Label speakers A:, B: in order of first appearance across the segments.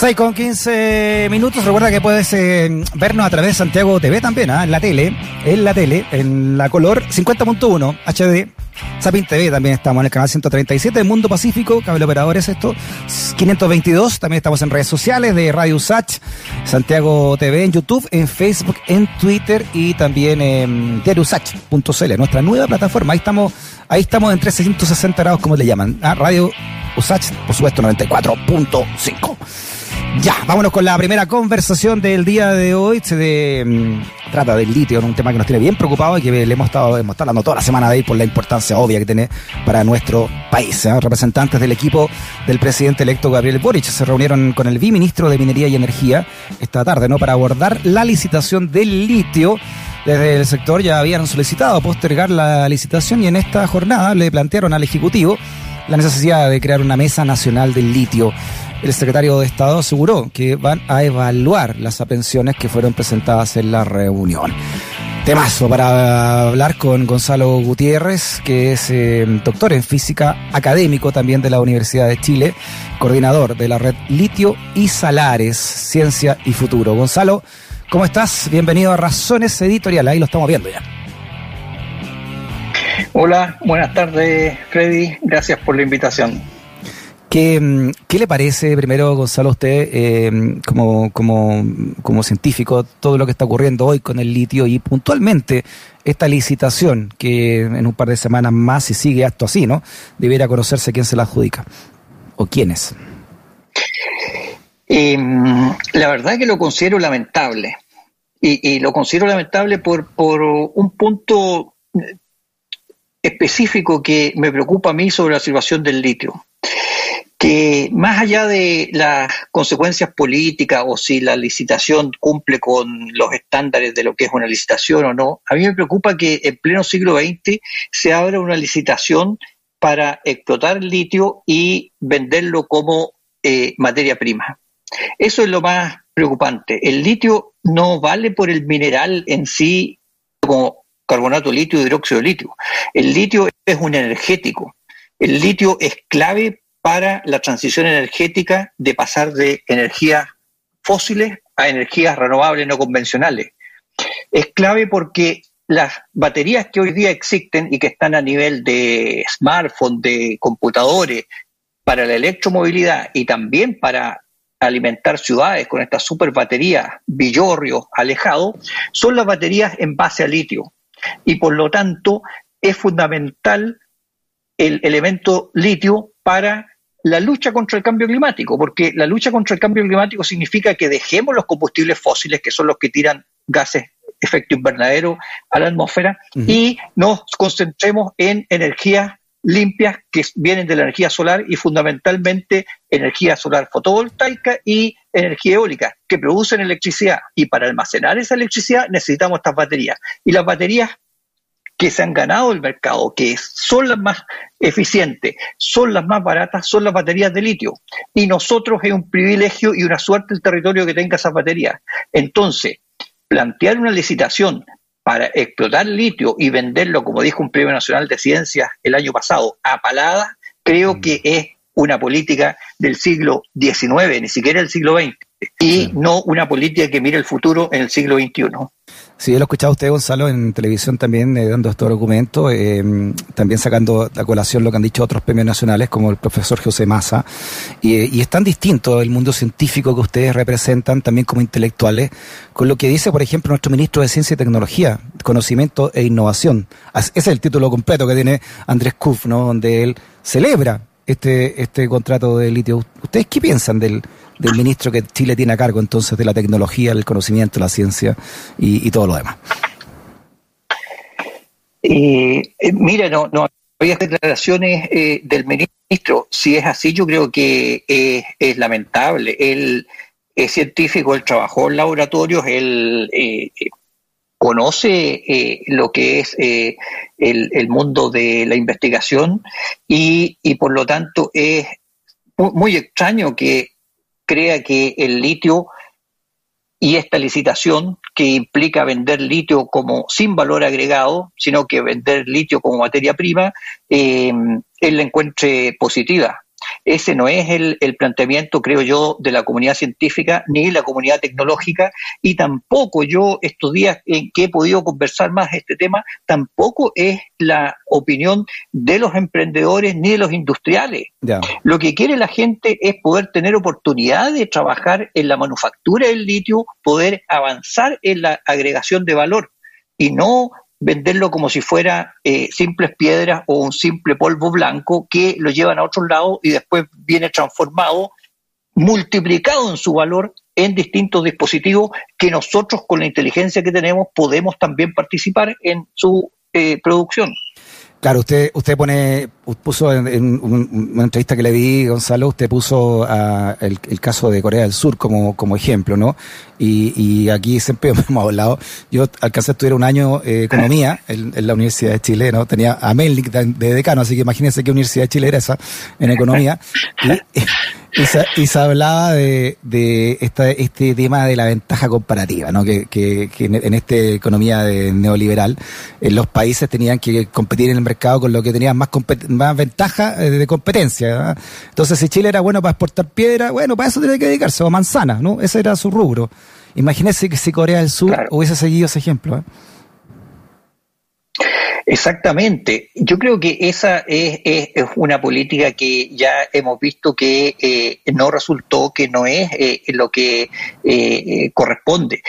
A: 6 con 15 minutos. Recuerda que puedes eh, vernos a través de Santiago TV también, ¿ah? en la tele, en la tele, en la color 50.1 HD. Sapin TV también estamos en el canal 137 de Mundo Pacífico, cable operadores esto, 522, también estamos en redes sociales de Radio Sach, Santiago TV en YouTube, en Facebook, en Twitter y también en diariosach.cl, nuestra nueva plataforma. Ahí estamos, ahí estamos en 360 grados, como le llaman, ¿ah? Radio Usach, por supuesto, 94.5. Ya, vámonos con la primera conversación del día de hoy. Se mm, trata del litio, un tema que nos tiene bien preocupado y que le hemos estado, hemos hablando toda la semana de ahí por la importancia obvia que tiene para nuestro país. ¿eh? Representantes del equipo del presidente electo Gabriel Boric se reunieron con el viceministro de Minería y Energía esta tarde, ¿no? Para abordar la licitación del litio. Desde el sector ya habían solicitado postergar la licitación y en esta jornada le plantearon al Ejecutivo la necesidad de crear una mesa nacional del litio. El secretario de Estado aseguró que van a evaluar las apensiones que fueron presentadas en la reunión. Temazo para hablar con Gonzalo Gutiérrez, que es eh, doctor en física, académico también de la Universidad de Chile, coordinador de la red Litio y Salares, Ciencia y Futuro. Gonzalo, ¿cómo estás? Bienvenido a Razones Editorial, ahí lo estamos viendo ya.
B: Hola, buenas tardes, Freddy. Gracias por la invitación.
A: ¿Qué, mm, qué le parece, primero, Gonzalo, a usted, eh, como, como, como científico, todo lo que está ocurriendo hoy con el litio y puntualmente esta licitación que en un par de semanas más, si sigue esto así, ¿no? Debiera conocerse quién se la adjudica o quiénes.
B: Eh, la verdad que lo considero lamentable. Y, y lo considero lamentable por, por un punto específico que me preocupa a mí sobre la situación del litio que más allá de las consecuencias políticas o si la licitación cumple con los estándares de lo que es una licitación o no, a mí me preocupa que en pleno siglo XX se abra una licitación para explotar el litio y venderlo como eh, materia prima. Eso es lo más preocupante. El litio no vale por el mineral en sí como carbonato de litio y hidróxido de litio. El litio es un energético. El litio es clave para la transición energética de pasar de energías fósiles a energías renovables no convencionales. Es clave porque las baterías que hoy día existen y que están a nivel de smartphones, de computadores, para la electromovilidad y también para alimentar ciudades con estas super baterías, villorrios, alejados, son las baterías en base a litio. Y por lo tanto es fundamental el elemento litio para la lucha contra el cambio climático, porque la lucha contra el cambio climático significa que dejemos los combustibles fósiles, que son los que tiran gases efecto invernadero a la atmósfera, y nos concentremos en energías limpias que vienen de la energía solar y fundamentalmente energía solar fotovoltaica y energía eólica que producen electricidad. Y para almacenar esa electricidad necesitamos estas baterías. Y las baterías que se han ganado el mercado, que son las más eficientes, son las más baratas, son las baterías de litio. Y nosotros es un privilegio y una suerte el territorio que tenga esas baterías. Entonces, plantear una licitación para explotar litio y venderlo, como dijo un premio nacional de ciencias el año pasado, a palada, creo mm. que es una política del siglo XIX, ni siquiera del siglo XX, y no una política que mire el futuro en el siglo XXI.
A: Sí, yo lo he escuchado usted, Gonzalo, en televisión también, eh, dando estos documentos, eh, también sacando a colación lo que han dicho otros premios nacionales, como el profesor José Massa. Y, y, es tan distinto el mundo científico que ustedes representan, también como intelectuales, con lo que dice, por ejemplo, nuestro ministro de Ciencia y Tecnología, Conocimiento e Innovación. Ese es el título completo que tiene Andrés Kuf, ¿no? Donde él celebra este, este contrato de litio. ¿Ustedes qué piensan del, del ministro que Chile tiene a cargo entonces de la tecnología, el conocimiento, la ciencia y, todo lo demás?
B: Eh, eh, mira, no, no había declaraciones eh, del ministro. Si es así, yo creo que es lamentable. Él es científico, él trabajó en laboratorios, él conoce lo que es el, el, mundo de la investigación y, y por lo tanto es muy extraño que crea que el litio y esta licitación que implica vender litio como sin valor agregado, sino que vender litio como materia prima, eh, él la encuentre positiva. Ese no es el, planteamiento, creo yo, de la comunidad científica ni la comunidad tecnológica y tampoco yo estos días en que he podido conversar más este tema, tampoco es la opinión de los emprendedores ni de los industriales. Lo que quiere la gente es poder tener oportunidad de trabajar en la manufactura del litio, poder avanzar en la agregación de valor y no venderlo como si fuera eh, simples piedras o un simple polvo blanco que lo llevan a otro lado y después viene transformado, multiplicado en su valor en distintos dispositivos que nosotros con la inteligencia que tenemos podemos también participar en su eh, producción.
A: Claro, usted usted pone puso en, una entrevista que le di, Gonzalo, usted puso el, caso de Corea del Sur como, como ejemplo, ¿no? Y, aquí siempre hemos hablado. Yo alcancé a estudiar un año eh, economía en, la Universidad de Chile, ¿no? Tenía a Melnik de, decano, así que imagínense qué universidad de Chile era esa en economía. y, y se, hablaba de, de este tema de la ventaja comparativa, ¿no? que, que, en, esta economía neoliberal eh, los países tenían que competir en el mercado con lo que tenían más, más ventaja eh, de competencia. Entonces, si Chile era bueno para exportar piedra, bueno, para eso tenía que dedicarse, o manzana, ¿no? ese era su rubro. Imagínese que si Corea del Sur hubiese seguido ese ejemplo. ¿eh?
B: Exactamente. Yo creo que esa es, una política que ya hemos visto que eh, no resultó, que no es eh, lo que eh, corresponde.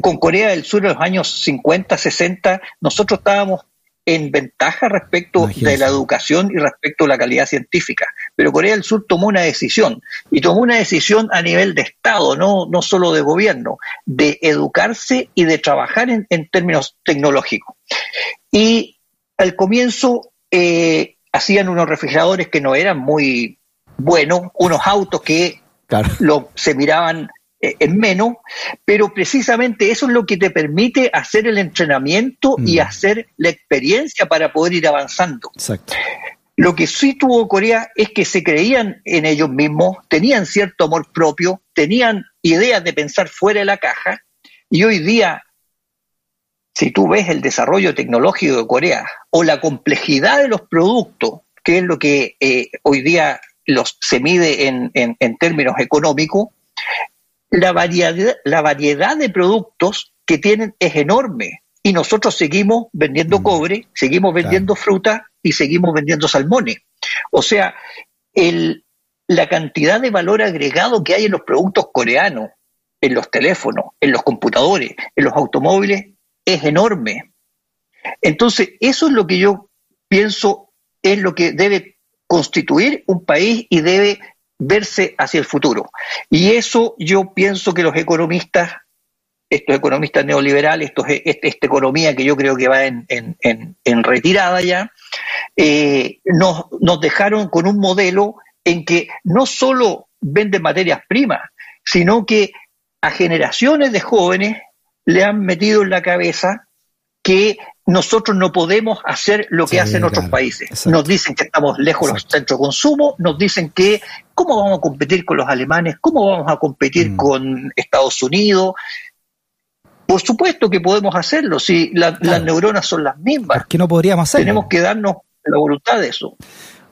B: Con Corea del Sur en los años 50, 60, nosotros estábamos en ventaja respecto de la educación y respecto a la calidad científica. Pero Corea del Sur tomó una decisión, y tomó una decisión a nivel de Estado, no, no solo de gobierno, de educarse y de trabajar en, en términos tecnológicos. Y al comienzo eh, hacían unos refrigeradores que no eran muy buenos, unos autos que lo, se miraban eh, en menos, pero precisamente eso es lo que te permite hacer el entrenamiento y mm. hacer la experiencia para poder ir avanzando. Lo que sí tuvo Corea es que se creían en ellos mismos, tenían cierto amor propio, tenían ideas de pensar fuera de la caja, y hoy día si tú ves el desarrollo tecnológico de Corea o la complejidad de los productos, que es lo que eh, hoy día los, se mide en, términos económicos, la variedad, la variedad de productos que tienen es enorme. Y nosotros seguimos vendiendo mm. cobre, seguimos vendiendo fruta y seguimos vendiendo salmones. O sea, el, la cantidad de valor agregado que hay en los productos coreanos, en los teléfonos, en los computadores, en los automóviles, es enorme. Entonces, eso es lo que yo pienso es lo que debe constituir un país y debe verse hacia el futuro. Y eso yo pienso que los economistas, estos economistas neoliberales, estos, este, esta economía que yo creo que va en, retirada ya, eh, nos, nos dejaron con un modelo en que no solo venden materias primas, sino que a generaciones de jóvenes le han metido en la cabeza que nosotros no podemos hacer lo que hacen otros países. Nos dicen que estamos lejos de los centros de consumo, nos dicen que cómo vamos a competir con los alemanes, cómo vamos a competir mm. con Estados Unidos. Por supuesto que podemos hacerlo, si las neuronas son las mismas.
A: ¿Por qué no podríamos hacerlo?
B: Tenemos que darnos la voluntad de eso.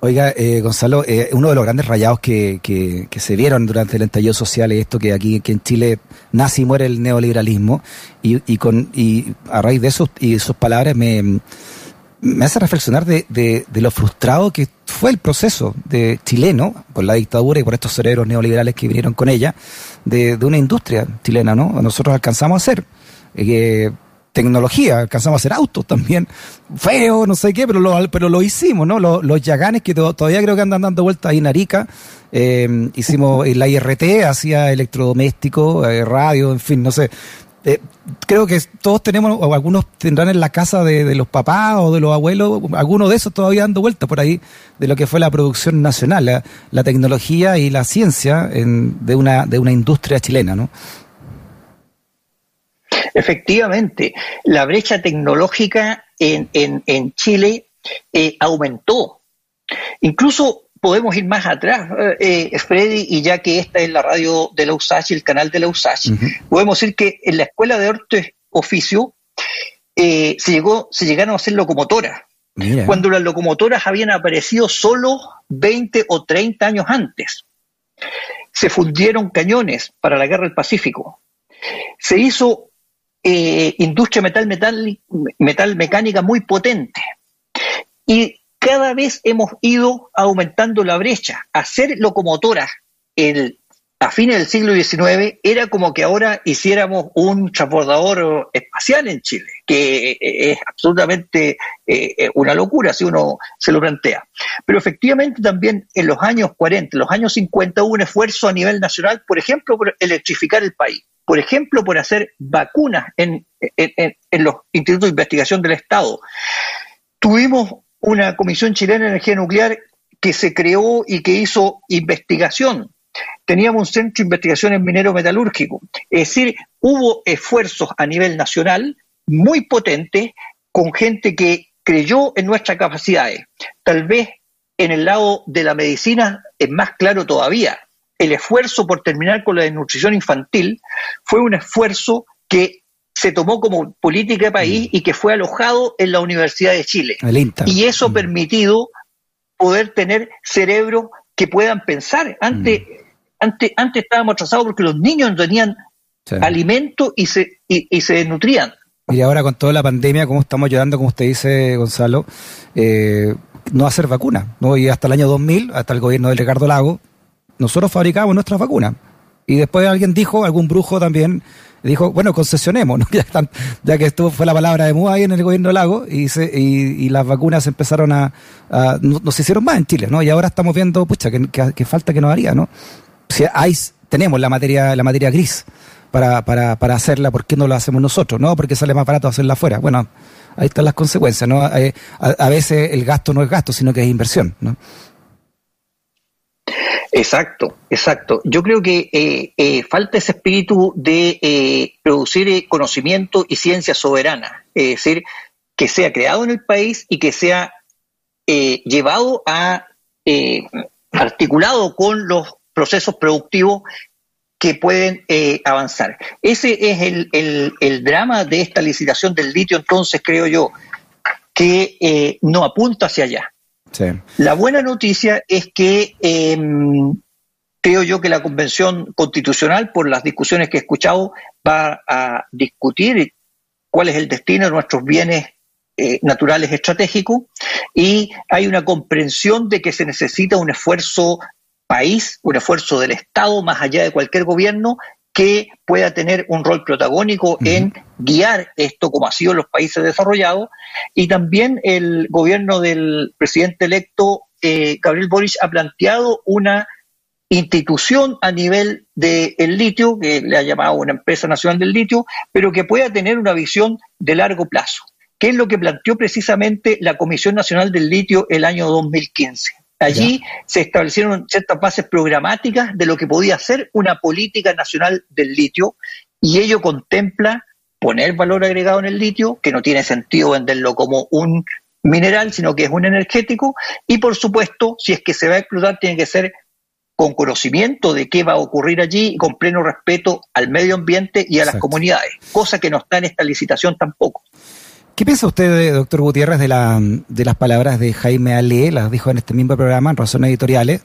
A: Oiga, eh, Gonzalo, eh, uno de los grandes rayados que, que, se vieron durante el estallido social es esto que aquí que en Chile nace y muere el neoliberalismo y, y, con, y a raíz de eso y sus palabras me, me hace reflexionar de, de, de, lo frustrado que fue el proceso de chileno por la dictadura y por estos cerebros neoliberales que vinieron con ella de, de una industria chilena, ¿no? Nosotros alcanzamos a. Eh, tecnología, alcanzamos a hacer autos también, feo, no sé qué, pero lo, pero lo hicimos, ¿no? Los, los Yaganes que todavía creo que andan dando vueltas ahí en Arica, eh, hicimos la IRT, hacía electrodoméstico, eh, radio, en fin, no sé. Eh, creo que todos tenemos, o algunos tendrán en la casa de, los papás o de los abuelos, algunos de esos todavía dando vueltas por ahí, de lo que fue la producción nacional, la, tecnología y la ciencia de, una, de una industria chilena, ¿no?
B: Efectivamente, la brecha tecnológica en, en, Chile eh, aumentó. Incluso podemos ir más atrás, eh, eh, Freddy, y ya que esta es la radio de la USACH, el canal de la USACH, podemos decir que en la escuela de arte oficio se, llegó, se llegaron a hacer locomotoras. cuando las locomotoras habían aparecido solo 20 o 30 años antes. Se fundieron cañones para la guerra del Pacífico. Se hizo eh, industria metal, metal, metal mecánica muy potente. Y cada vez hemos ido aumentando la brecha. Hacer locomotoras el, a fines del siglo XIX era como que ahora hiciéramos un transbordador espacial en Chile, que es absolutamente eh, una locura si uno se lo plantea. Pero efectivamente también en los años 40, en los años 50 hubo un esfuerzo a nivel nacional, por ejemplo, por electrificar el país por ejemplo, por hacer vacunas en, los institutos de investigación del Estado. Tuvimos una Comisión Chilena de Energía Nuclear que se creó y que hizo investigación. Teníamos un centro de investigación en minero metalúrgico. Es decir, hubo esfuerzos a nivel nacional muy potentes con gente que creyó en nuestras capacidades. Tal vez en el lado de la medicina es más claro todavía el esfuerzo por terminar con la desnutrición infantil fue un esfuerzo que se tomó como política de país mm. y que fue alojado en la Universidad de Chile. Y eso ha mm. permitido poder tener cerebros que puedan pensar. Antes, mm. Antes, antes estábamos atrasados porque los niños no tenían alimento y se, y, se desnutrían.
A: Y ahora con toda la pandemia, como estamos ayudando, como usted dice, Gonzalo, eh, no hacer vacuna. ¿no? Y hasta el año 2000, hasta el gobierno de Ricardo Lago, nosotros fabricábamos nuestras vacunas. Y después alguien dijo, algún brujo también, dijo, bueno, concesionemos, ya, que esto fue la palabra de moda ahí en el gobierno lago y, y, las vacunas empezaron a, no, se hicieron más en Chile, ¿no? Y ahora estamos viendo, pucha, que, falta que nos haría, ¿no? Si hay, tenemos la materia, la materia gris para, para, para hacerla, ¿por qué no la hacemos nosotros? ¿No? Porque sale más barato hacerla afuera. Bueno, ahí están las consecuencias, ¿no? Eh, a, veces el gasto no es gasto, sino que es inversión, ¿no?
B: Exacto, exacto. Yo creo que eh, eh, falta ese espíritu de producir conocimiento y ciencia soberana, es decir, que sea creado en el país y que sea llevado a articulado con los procesos productivos que pueden avanzar. Ese es el, el, drama de esta licitación del litio, entonces creo yo, que no apunta hacia allá. La buena noticia es que em, creo yo que la Convención Constitucional, por las discusiones que he escuchado, va a discutir cuál es el destino de nuestros bienes eh, naturales estratégicos y hay una comprensión de que se necesita un esfuerzo país, un esfuerzo del Estado más allá de cualquier gobierno que pueda tener un rol protagónico en guiar esto como ha sido en los países desarrollados y también el gobierno del presidente electo eh, Gabriel Boric ha planteado una institución a nivel del litio, que le ha llamado una empresa nacional del litio, pero que pueda tener una visión de largo plazo, que es lo que planteó precisamente la Comisión Nacional del Litio el año 2015. Allí se establecieron ciertas bases programáticas de lo que podía ser una política nacional del litio y ello contempla poner valor agregado en el litio, que no tiene sentido venderlo como un mineral, sino que es un energético, y por supuesto, si es que se va a explotar, tiene que ser con conocimiento de qué va a ocurrir allí y con pleno respeto al medio ambiente y a las comunidades, cosa que no está en esta licitación tampoco.
A: ¿Qué piensa usted, doctor Gutiérrez, de, la, de las palabras de Jaime Ale? Las dijo en este mismo programa, en Razones Editoriales.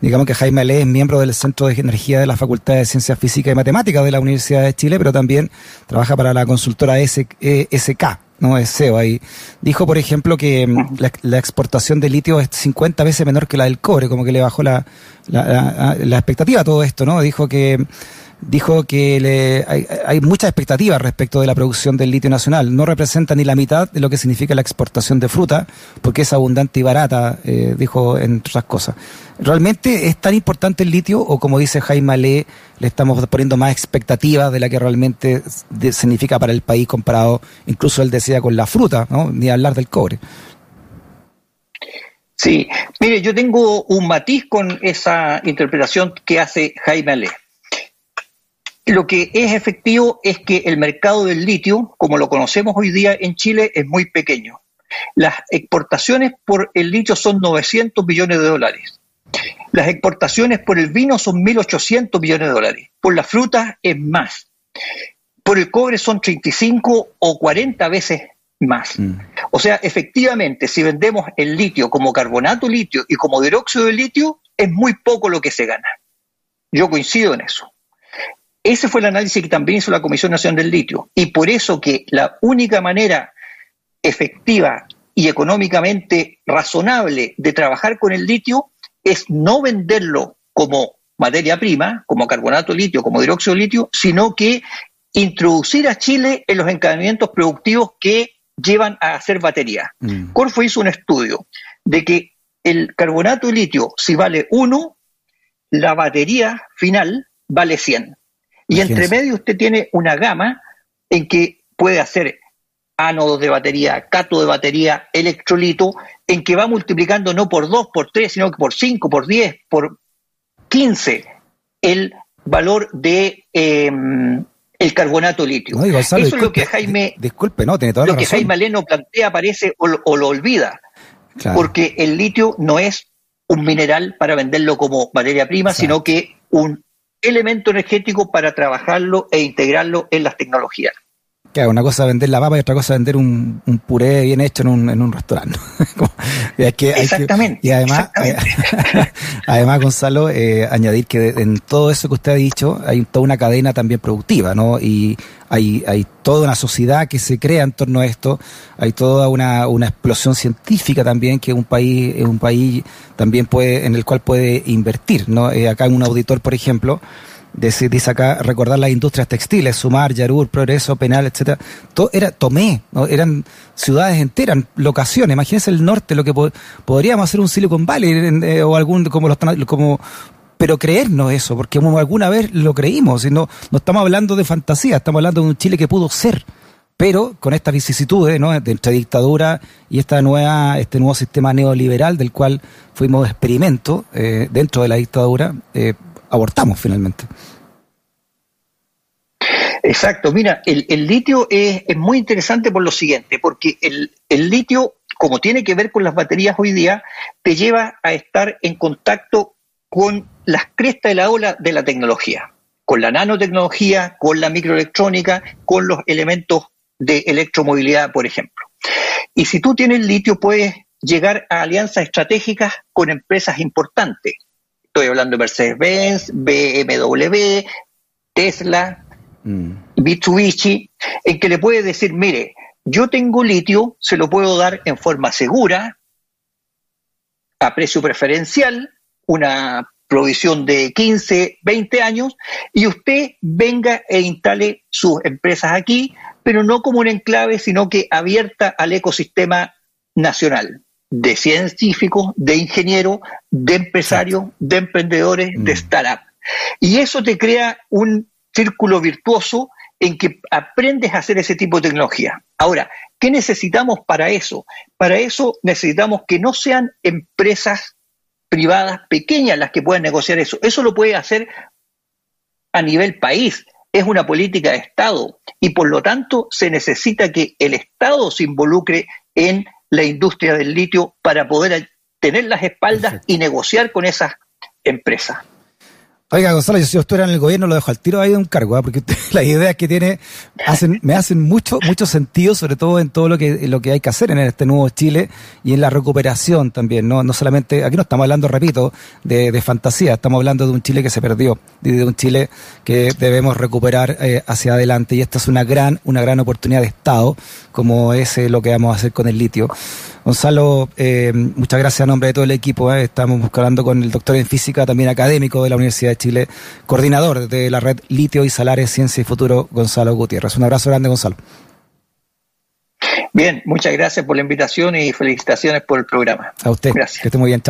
A: Digamos que Jaime Ale es miembro del Centro de Energía de la Facultad de Ciencias Físicas y Matemáticas de la Universidad de Chile, pero también trabaja para la consultora SK, no es SEO ahí. Dijo, por ejemplo, que mm, la, exportación de litio es 50 veces menor que la del cobre, como que le bajó la, la, la expectativa a todo esto, ¿no? Dijo que dijo que le, hay, muchas expectativas respecto de la producción del litio nacional. No representa ni la mitad de lo que significa la exportación de fruta, porque es abundante y barata, eh, dijo entre otras cosas. ¿Realmente es tan importante el litio o como dice Jaime Ale, le estamos poniendo más expectativas de la que realmente significa para el país comparado, incluso él decía, con la fruta, ¿no? ni hablar del cobre?
B: Sí, mire, yo tengo un matiz con esa interpretación que hace Jaime Ale. Lo que es efectivo es que el mercado del litio, como lo conocemos hoy día en Chile, es muy pequeño. Las exportaciones por el litio son 900 millones de dólares. Las exportaciones por el vino son 1.800 millones de dólares. Por las frutas es más. Por el cobre son 35 o 40 veces más. Mm. O sea, efectivamente, si vendemos el litio como carbonato litio y como dióxido de litio, es muy poco lo que se gana. Yo coincido en eso. Ese fue el análisis que también hizo la Comisión Nacional del Litio. Y por eso que la única manera efectiva y económicamente razonable de trabajar con el litio es no venderlo como materia prima, como carbonato de litio, como dióxido de litio, sino que introducir a Chile en los encadenamientos productivos que llevan a hacer batería. Mm. Corfo hizo un estudio de que el carbonato de litio, si vale 1, la batería final vale 100. Y entre medio usted tiene una gama en que puede hacer ánodos de batería, cato de batería, electrolito, en que va multiplicando no por 2, por 3, sino que por 5, por 10, por 15 el valor de em, el carbonato litio. Eso es lo que Jaime,
A: disculpe, no, tiene toda
B: lo
A: que
B: Jaime Aleno plantea aparece o, lo olvida, porque el litio no es un mineral para venderlo como materia prima, sino que un elemento energético para trabajarlo e integrarlo en las tecnologías.
A: Claro, una cosa es vender la papa y otra cosa es vender un, puré bien hecho en un, en un restaurante.
B: exactamente.
A: y además, además Gonzalo, eh, añadir que en todo eso que usted ha dicho hay toda una cadena también productiva, ¿no? Y hay, hay toda una sociedad que se crea en torno a esto, hay toda una, una explosión científica también que un país, un país también puede, en el cual puede invertir, ¿no? Eh, acá un auditor, por ejemplo, dice acá, recordar las industrias textiles, Sumar, Yarur, Progreso, Penal, etcétera, todo era Tomé, ¿no? eran ciudades enteras, locaciones, imagínense el norte, lo que podríamos hacer un Silicon Valley eh, o algún, como los como pero creernos eso, porque alguna vez lo creímos, y no, no estamos hablando de fantasía, estamos hablando de un Chile que pudo ser, pero con estas vicisitudes, ¿no? entre dictadura y esta nueva, este nuevo sistema neoliberal del cual fuimos experimento eh, dentro de la dictadura, eh, abortamos finalmente.
B: Exacto, mira, el, litio es, muy interesante por lo siguiente, porque el, litio, como tiene que ver con las baterías hoy día, te lleva a estar en contacto con las crestas de la ola de la tecnología, con la nanotecnología, con la microelectrónica, con los elementos de electromovilidad, por ejemplo. Y si tú tienes litio, puedes llegar a alianzas estratégicas con empresas importantes. Estoy hablando de Mercedes-Benz, BMW, Tesla, mm. Mitsubishi, en que le puede decir, mire, yo tengo litio, se lo puedo dar en forma segura, a precio preferencial, una provisión de 15, 20 años, y usted venga e instale sus empresas aquí, pero no como un enclave, sino que abierta al ecosistema nacional de científicos, de ingenieros, de empresarios, de emprendedores, de mm. startups. Y eso te crea un círculo virtuoso en que aprendes a hacer ese tipo de tecnología. Ahora, ¿qué necesitamos para eso? Para eso necesitamos que no sean empresas privadas pequeñas las que puedan negociar eso. Eso lo puede hacer a nivel país. Es una política de Estado y por lo tanto se necesita que el Estado se involucre en la industria del litio para poder tener las espaldas y negociar con esas empresas.
A: Oiga, Gonzalo, yo si yo estuviera en el gobierno lo dejo al tiro ahí de un cargo, ¿ah? porque las ideas que tiene hacen, me hacen mucho, mucho sentido, sobre todo en todo lo que, lo que hay que hacer en este nuevo Chile y en la recuperación también, ¿no? No solamente, aquí no estamos hablando, repito, de, de fantasía, estamos hablando de un Chile que se perdió, de un Chile que debemos recuperar eh, hacia adelante y esta es una gran, una gran oportunidad de Estado, como es eh, lo que vamos a hacer con el litio. Gonzalo, eh, muchas gracias a nombre de todo el equipo. Eh. Estamos hablando con el doctor en física, también académico de la Universidad de Chile, coordinador de la red Litio y Salares Ciencia y Futuro, Gonzalo Gutiérrez. Un abrazo grande, Gonzalo.
B: Bien, muchas gracias por la invitación y felicitaciones por el programa.
A: A usted. Gracias. Que esté muy bien. Chao.